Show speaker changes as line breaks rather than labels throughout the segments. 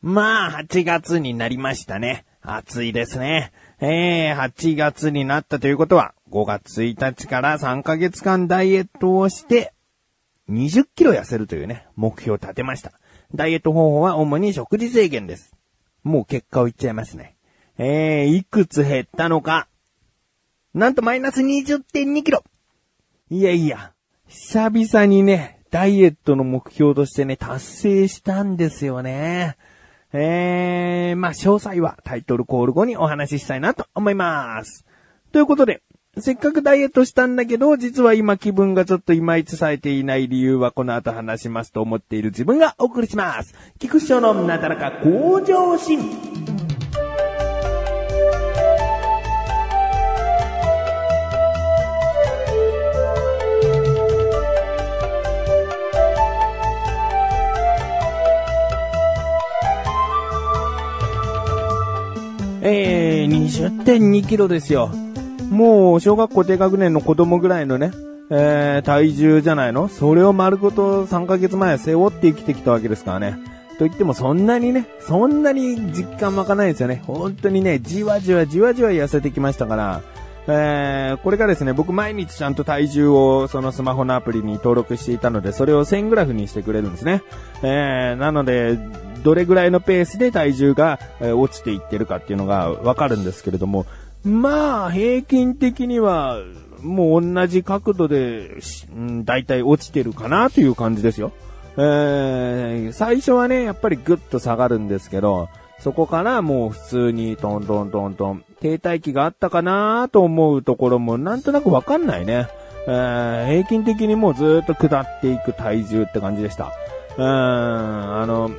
まあ、8月になりましたね。暑いですね。えー、8月になったということは、5月1日から3ヶ月間ダイエットをして、20キロ痩せるというね、目標を立てました。ダイエット方法は主に食事制限です。もう結果を言っちゃいますね。えー、いくつ減ったのか。なんとマイナス20.2キロ。いやいや、久々にね、ダイエットの目標としてね、達成したんですよね。えー、まあ、詳細はタイトルコール後にお話ししたいなと思います。ということで、せっかくダイエットしたんだけど、実は今気分がちょっといまいちされていない理由はこの後話しますと思っている自分がお送りします。菊師匠のなだらか向上心。えー、20.2キロですよ。もう、小学校低学年の子供ぐらいのね、えー、体重じゃないの？それを丸ごと3ヶ月前背負って生きてきたわけですからね。と言ってもそんなにね、そんなに実感湧かないですよね。本当にね、じわじわじわじわ痩せてきましたから、えー、これがですね、僕毎日ちゃんと体重をそのスマホのアプリに登録していたので、それを線グラフにしてくれるんですね。えー、なので、どれぐらいのペースで体重が、え落ちていってるかっていうのがわかるんですけれども、まあ、平均的には、もう同じ角度で、うん、だいたい落ちてるかなという感じですよ。えー、最初はね、やっぱりぐっと下がるんですけど、そこからもう普通にトントントントン、停滞期があったかなと思うところもなんとなくわかんないね。えー、平均的にもうずっと下っていく体重って感じでした。うーん、あの、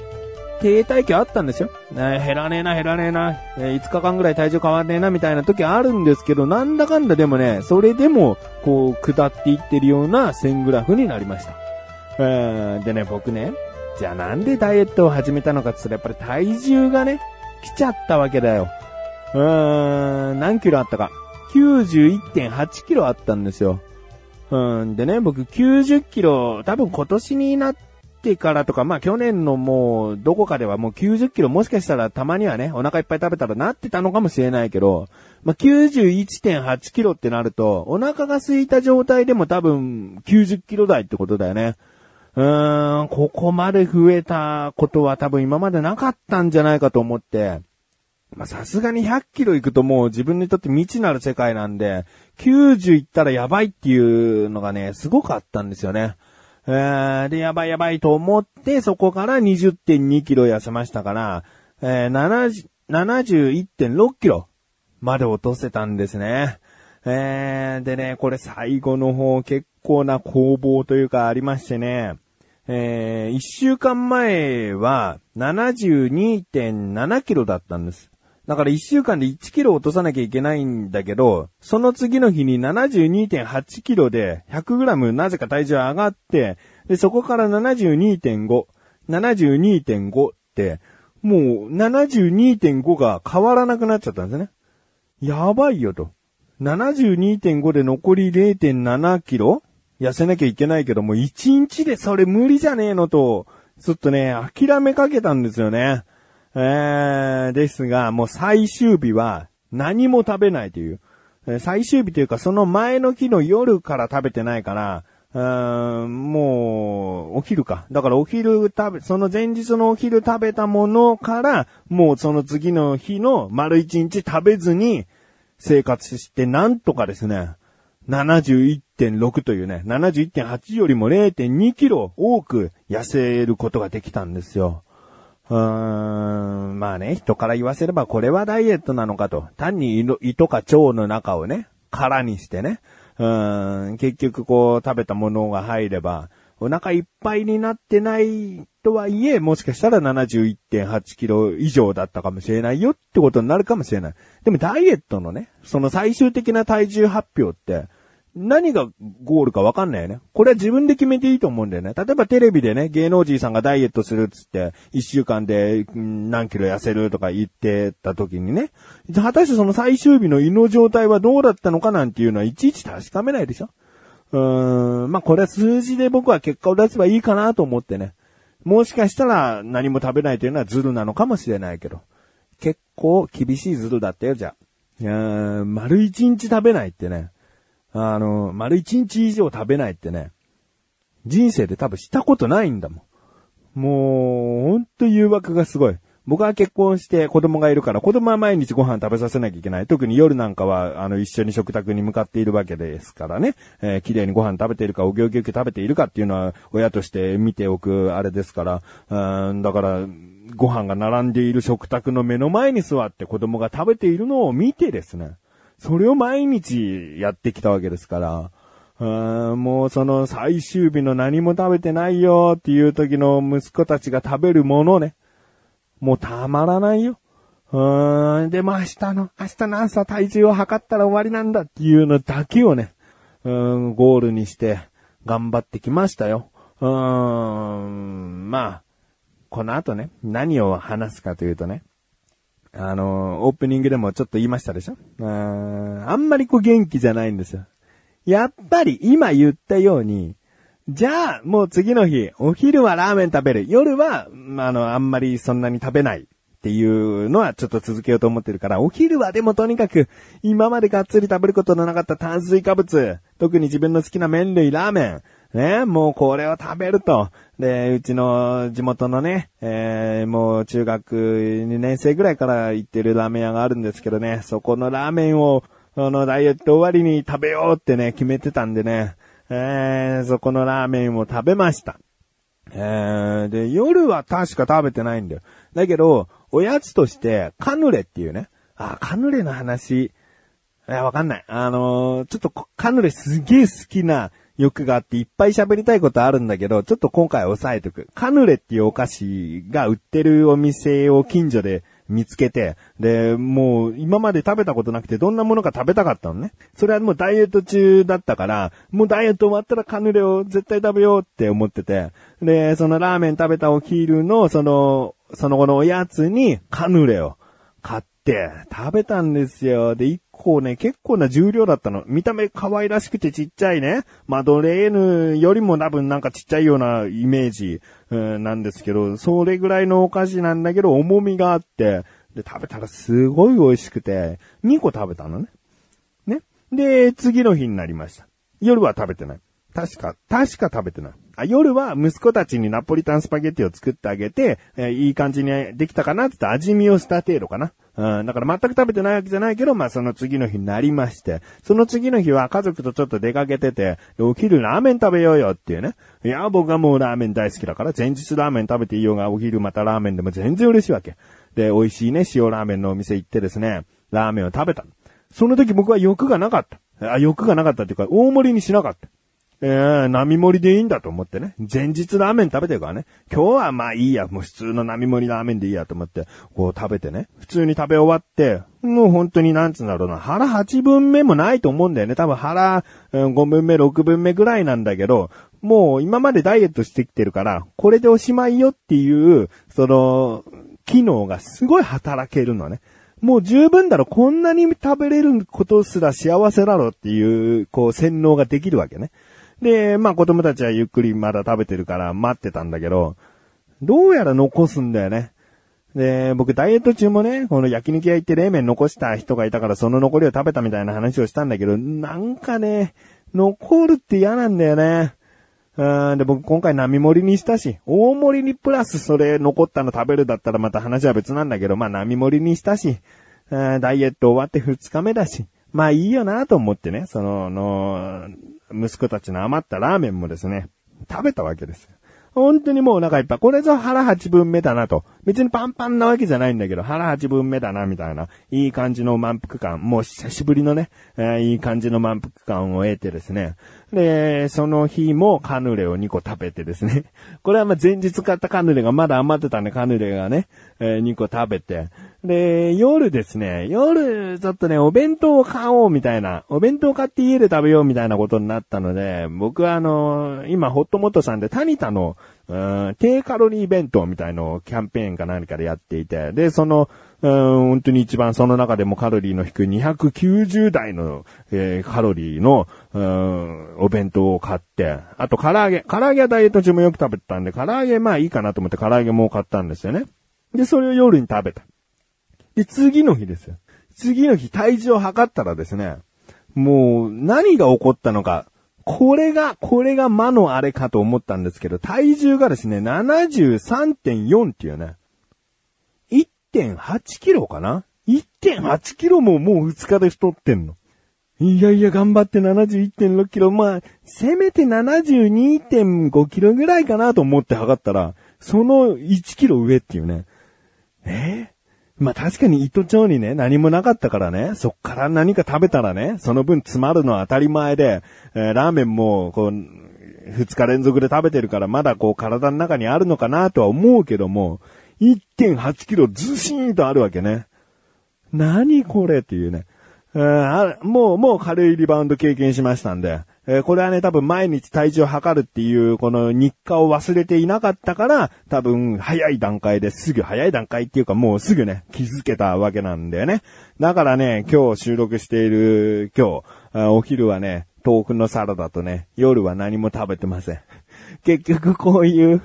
停滞期あったんですよ。ね、減らねえな、減らねえな、えー、5日間ぐらい体重変わんねえな、みたいな時あるんですけど、なんだかんだでもね、それでも、こう、下っていってるような線グラフになりました。えー、でね、僕ね、じゃあなんでダイエットを始めたのかって言ったら、やっぱり体重がね、来ちゃったわけだよ。うーん、何キロあったか。91.8キロあったんですよ。うん、でね、僕90キロ、多分今年になっててからとか、まあ去年のもう、どこかではもう90キロもしかしたらたまにはね、お腹いっぱい食べたらなってたのかもしれないけど、まあ91.8キロってなると、お腹が空いた状態でも多分90キロ台ってことだよね。うーん、ここまで増えたことは多分今までなかったんじゃないかと思って、まさすがに100キロ行くともう自分にとって未知なる世界なんで、90行ったらやばいっていうのがね、すごくあったんですよね。えー、で、やばいやばいと思って、そこから20.2キロ痩せましたから、えー、71.6キロまで落とせたんですね。えー、でね、これ最後の方結構な攻防というかありましてね、えー、1週間前は72.7キロだったんです。だから1週間で1キロ落とさなきゃいけないんだけど、その次の日に72.8キロで100グラムなぜか体重上がって、で、そこから72.5、72.5って、もう72.5が変わらなくなっちゃったんですね。やばいよと。72.5で残り0.7キロ痩せなきゃいけないけども、1日でそれ無理じゃねえのと、ちょっとね、諦めかけたんですよね。えー、ですが、もう最終日は何も食べないという。最終日というか、その前の日の夜から食べてないから、うもう、お昼か。だからお昼食べ、その前日のお昼食べたものから、もうその次の日の丸一日食べずに生活して、なんとかですね、71.6というね、71.8よりも0.2キロ多く痩せることができたんですよ。うーん、まあね、人から言わせればこれはダイエットなのかと。単に胃とか腸の中をね、空にしてね。うーん、結局こう食べたものが入れば、お腹いっぱいになってないとはいえ、もしかしたら71.8キロ以上だったかもしれないよってことになるかもしれない。でもダイエットのね、その最終的な体重発表って、何がゴールかわかんないよね。これは自分で決めていいと思うんだよね。例えばテレビでね、芸能人さんがダイエットするっつって、一週間で何キロ痩せるとか言ってた時にね、果たしてその最終日の胃の状態はどうだったのかなんていうのはいちいち確かめないでしょうーん、まあ、これは数字で僕は結果を出せばいいかなと思ってね。もしかしたら何も食べないというのはズルなのかもしれないけど、結構厳しいズルだったよ、じゃあ。いやー丸一日食べないってね。あの、丸一日以上食べないってね。人生で多分したことないんだもん。もう、ほんと誘惑がすごい。僕は結婚して子供がいるから、子供は毎日ご飯食べさせなきゃいけない。特に夜なんかは、あの、一緒に食卓に向かっているわけですからね。えー、綺麗にご飯食べているか、お行儀よく食べているかっていうのは、親として見ておくあれですから、うん、だから、ご飯が並んでいる食卓の目の前に座って子供が食べているのを見てですね。それを毎日やってきたわけですから、うん、もうその最終日の何も食べてないよっていう時の息子たちが食べるものね。もうたまらないよ。うん、でも明日の、明日の朝体重を測ったら終わりなんだっていうのだけをね、うん、ゴールにして頑張ってきましたよ。うん、まあ、この後ね、何を話すかというとね、あの、オープニングでもちょっと言いましたでしょ？うん、あんまりこう元気じゃないんですよ。やっぱり今言ったように、じゃあ、もう次の日、お昼はラーメン食べる。夜は、あの、あんまりそんなに食べない。っていうのはちょっと続けようと思ってるから、お昼はでもとにかく、今までがっつり食べることのなかった炭水化物、特に自分の好きな麺類ラーメン、ね、もうこれを食べると。で、うちの地元のね、えー、もう中学2年生ぐらいから行ってるラーメン屋があるんですけどね、そこのラーメンを、あの、ダイエット終わりに食べようってね、決めてたんでね、えー、そこのラーメンを食べました。えー、で、夜は確か食べてないんだよ。だけど、おやつとして、カヌレっていうね。あ、カヌレの話、いや、わかんない。あのー、ちょっとカヌレすげえ好きな欲があっていっぱい喋りたいことあるんだけど、ちょっと今回押さえとく。カヌレっていうお菓子が売ってるお店を近所で見つけて、で、もう今まで食べたことなくてどんなものか食べたかったのね。それはもうダイエット中だったから、もうダイエット終わったらカヌレを絶対食べようって思ってて、で、そのラーメン食べたお昼の、その、その後のおやつにカヌレを買って食べたんですよ。で、構ね、結構な重量だったの。見た目可愛らしくてちっちゃいね。マドレーヌよりも多分なんかちっちゃいようなイメージ、うんなんですけど、それぐらいのお菓子なんだけど、重みがあって、で、食べたらすごい美味しくて、2個食べたのね。ね。で、次の日になりました。夜は食べてない。確か、確か食べてない。あ、夜は息子たちにナポリタンスパゲッティを作ってあげて、えー、いい感じにできたかなって味見をした程度かな。うん、だから全く食べてないわけじゃないけど、まあその次の日になりまして、その次の日は家族とちょっと出かけてて、お昼ラーメン食べようよっていうね。いや、僕はもうラーメン大好きだから、前日ラーメン食べていいよが、お昼またラーメンでも全然嬉しいわけ。で、美味しいね、塩ラーメンのお店行ってですね、ラーメンを食べた。その時僕は欲がなかった。あ、欲がなかったっていうか、大盛りにしなかった。えー、並盛りでいいんだと思ってね。前日ラーメン食べてるからね。今日はまあいいや。もう普通の並盛りラーメンでいいやと思って、こう食べてね。普通に食べ終わって、もう本当になんつうんだろうな。腹8分目もないと思うんだよね。多分腹、5分目、6分目ぐらいなんだけど、もう今までダイエットしてきてるから、これでおしまいよっていう、その、機能がすごい働けるのね。もう十分だろ、こんなに食べれることすら幸せだろっていう、こう洗脳ができるわけね。で、まあ子供たちはゆっくりまだ食べてるから待ってたんだけど、どうやら残すんだよね。で、僕ダイエット中もね、この焼肉屋行って冷麺残した人がいたからその残りを食べたみたいな話をしたんだけど、なんかね、残るって嫌なんだよね。うん、で、僕今回並盛りにしたし、大盛りにプラスそれ残ったの食べるだったらまた話は別なんだけど、まあ並盛りにしたし、ダイエット終わって2日目だし、まあいいよなと思ってね、その、の、息子たちの余ったラーメンもですね、食べたわけです。本当にもうお腹いっぱい。これぞ腹八分目だなと。別にパンパンなわけじゃないんだけど、腹八分目だな、みたいな。いい感じの満腹感。もう久しぶりのね、えー、いい感じの満腹感を得てですね。で、その日もカヌレを2個食べてですね。これはま前日買ったカヌレがまだ余ってたんで、カヌレがね、えー、2個食べて。で、夜ですね、夜、ちょっとね、お弁当を買おうみたいな、お弁当買って家で食べようみたいなことになったので、僕はあの、今、ホットモットさんでタニタの、うん、低カロリー弁当みたいのをキャンペーンか何かでやっていて、で、その、うん、本当に一番その中でもカロリーの低い290台の、えー、カロリーの、うん、お弁当を買って、あと唐揚げ。唐揚げはダイエット中もよく食べてたんで、唐揚げまあいいかなと思って唐揚げも買ったんですよね。で、それを夜に食べた。で、次の日ですよ。次の日体重を測ったらですね、もう何が起こったのか、これが、これが魔のあれかと思ったんですけど、体重がですね、73.4っていうね、1.8キロかな ?1.8 キロももう2日で太ってんの。いやいや、頑張って71.6キロ。まあ、せめて72.5キロぐらいかなと思って測ったら、その1キロ上っていうね。え、まあ確かに糸町にね、何もなかったからね、そっから何か食べたらね、その分詰まるのは当たり前で、えー、ラーメンも、こう、二日連続で食べてるからまだこう体の中にあるのかなとは思うけども、1.8キロずしーんとあるわけね。何これっていうね。えー、もう、もう軽いリバウンド経験しましたんで、えー、これはね、多分毎日体重を測るっていう、この日課を忘れていなかったから、多分早い段階ですぐ、早い段階っていうかもうすぐね、気づけたわけなんだよね。だからね、今日収録している今日、お昼はね、豆腐のサラダとね、夜は何も食べてません。結局こういう、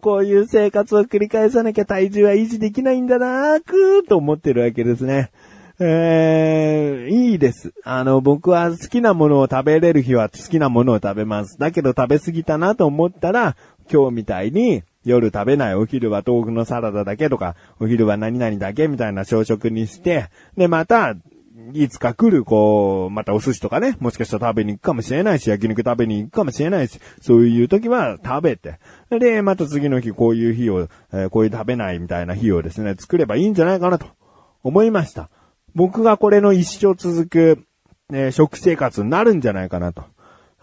こういう生活を繰り返さなきゃ体重は維持できないんだなーくーと思ってるわけですね。えー、いいです。あの、僕は好きなものを食べれる日は好きなものを食べます。だけど食べ過ぎたなと思ったら、今日みたいに夜食べないお昼は豆腐のサラダだけとか、お昼は何々だけみたいな朝食にして、で、また、いつか来る、こう、またお寿司とかね、もしかしたら食べに行くかもしれないし、焼肉食べに行くかもしれないし、そういう時は食べて、で、また次の日こういう日を、えー、こういう食べないみたいな日をですね、作ればいいんじゃないかなと思いました。僕がこれの一生続く、えー、食生活になるんじゃないかなと。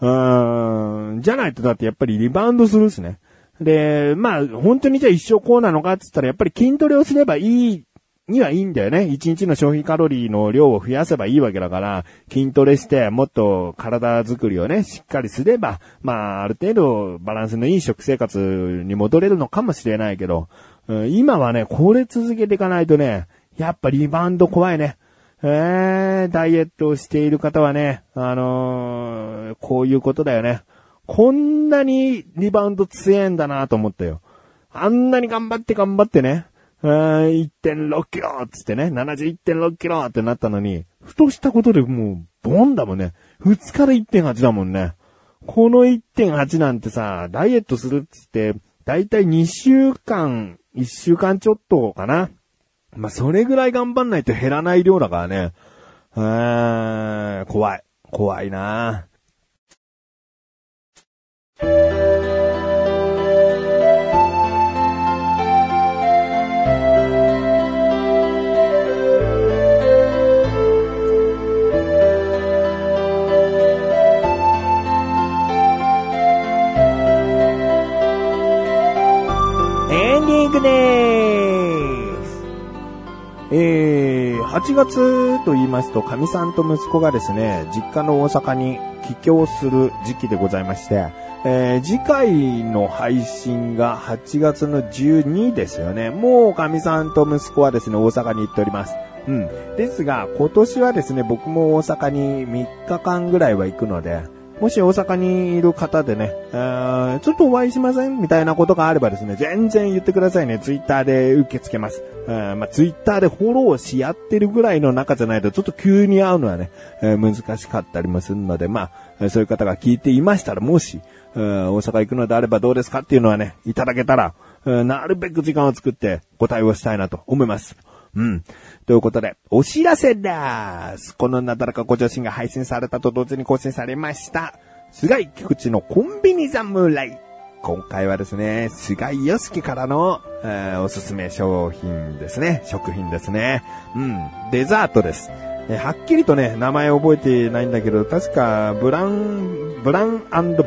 うーん、じゃないとだってやっぱりリバウンドするしね。で、まあ、本当にじゃあ一生こうなのかって言ったらやっぱり筋トレをすればいいにはいいんだよね。一日の消費カロリーの量を増やせばいいわけだから、筋トレしてもっと体作りをね、しっかりすれば、まあ、ある程度バランスのいい食生活に戻れるのかもしれないけど、うん今はね、これ続けていかないとね、やっぱリバウンド怖いね。えー、ダイエットをしている方はね、あのー、こういうことだよね。こんなにリバウンド強えんだなと思ったよ。あんなに頑張って頑張ってね、1.6キロつってね、71.6キロってなったのに、ふとしたことでもう、ボンだもんね。2日で1.8だもんね。この1.8なんてさ、ダイエットするっつって、だいたい2週間、1週間ちょっとかな。まあ、それぐらい頑張んないと減らない量だからね。うーん、怖い。怖いな11月と言いますと、神さんと息子がですね、実家の大阪に帰郷する時期でございまして、えー、次回の配信が8月の12ですよね。もう神さんと息子はですね、大阪に行っております。うん。ですが、今年はですね、僕も大阪に3日間ぐらいは行くので、もし大阪にいる方でね、ちょっとお会いしませんみたいなことがあればですね、全然言ってくださいね。ツイッターで受け付けます。まあ、ツイッターでフォローし合ってるぐらいの中じゃないと、ちょっと急に会うのはね、えー、難しかったりもするので、まあ、そういう方が聞いていましたら、もし、大阪行くのであればどうですかっていうのはね、いただけたら、なるべく時間を作ってご対応したいなと思います。うん。ということで、お知らせです。このなだらかご女子が配信されたと同時に更新されました。菅井菊池のコンビニ侍。今回はですね、菅井良樹からの、えー、おすすめ商品ですね。食品ですね。うん。デザートです。えはっきりとね、名前覚えてないんだけど、確か、ブラン、ブラン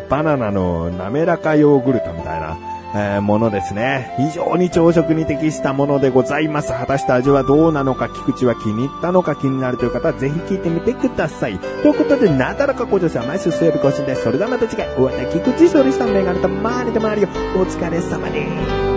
バナナの滑らかヨーグルトみたいな、えーものですね。非常に朝食に適したものでございます。果たして味はどうなのか、菊池は気に入ったのか気になるという方はぜひ聞いてみてください。ということで、なだらか向上心は毎週水曜日更新です。それではまた次回、お会いいた菊池勝利したメガネとマーニとマリオ、お疲れ様です。